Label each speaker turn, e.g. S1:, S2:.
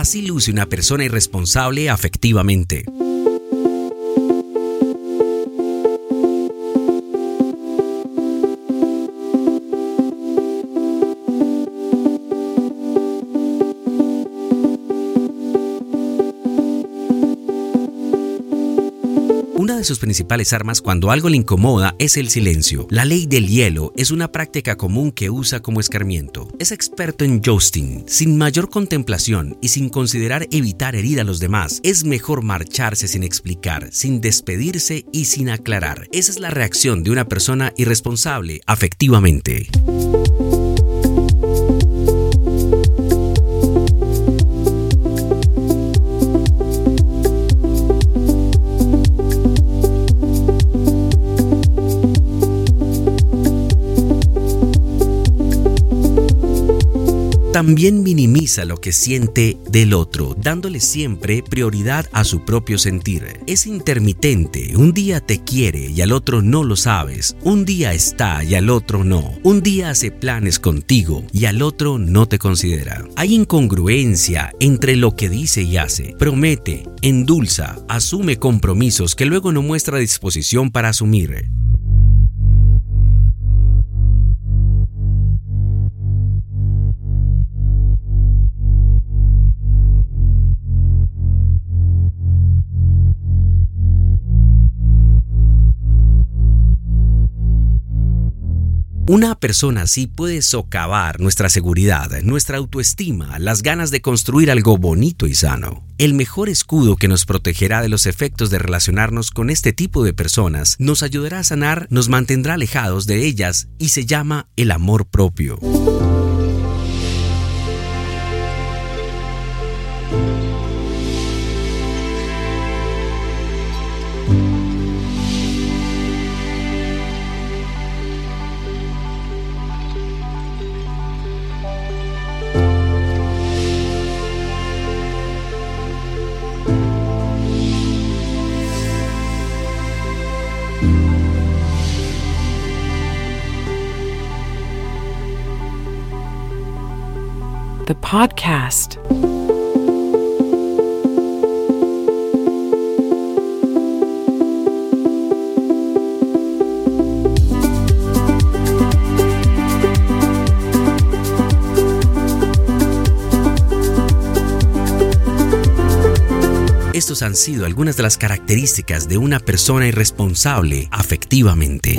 S1: Así luce una persona irresponsable afectivamente. Una de sus principales armas cuando algo le incomoda es el silencio. La ley del hielo es una práctica común que usa como escarmiento. Es experto en jousting. Sin mayor contemplación y sin considerar evitar herir a los demás, es mejor marcharse sin explicar, sin despedirse y sin aclarar. Esa es la reacción de una persona irresponsable afectivamente. También minimiza lo que siente del otro, dándole siempre prioridad a su propio sentir. Es intermitente, un día te quiere y al otro no lo sabes, un día está y al otro no, un día hace planes contigo y al otro no te considera. Hay incongruencia entre lo que dice y hace, promete, endulza, asume compromisos que luego no muestra disposición para asumir. Una persona así puede socavar nuestra seguridad, nuestra autoestima, las ganas de construir algo bonito y sano. El mejor escudo que nos protegerá de los efectos de relacionarnos con este tipo de personas nos ayudará a sanar, nos mantendrá alejados de ellas y se llama el amor propio.
S2: The podcast.
S1: Esto Estos han sido algunas de las características de una persona irresponsable afectivamente.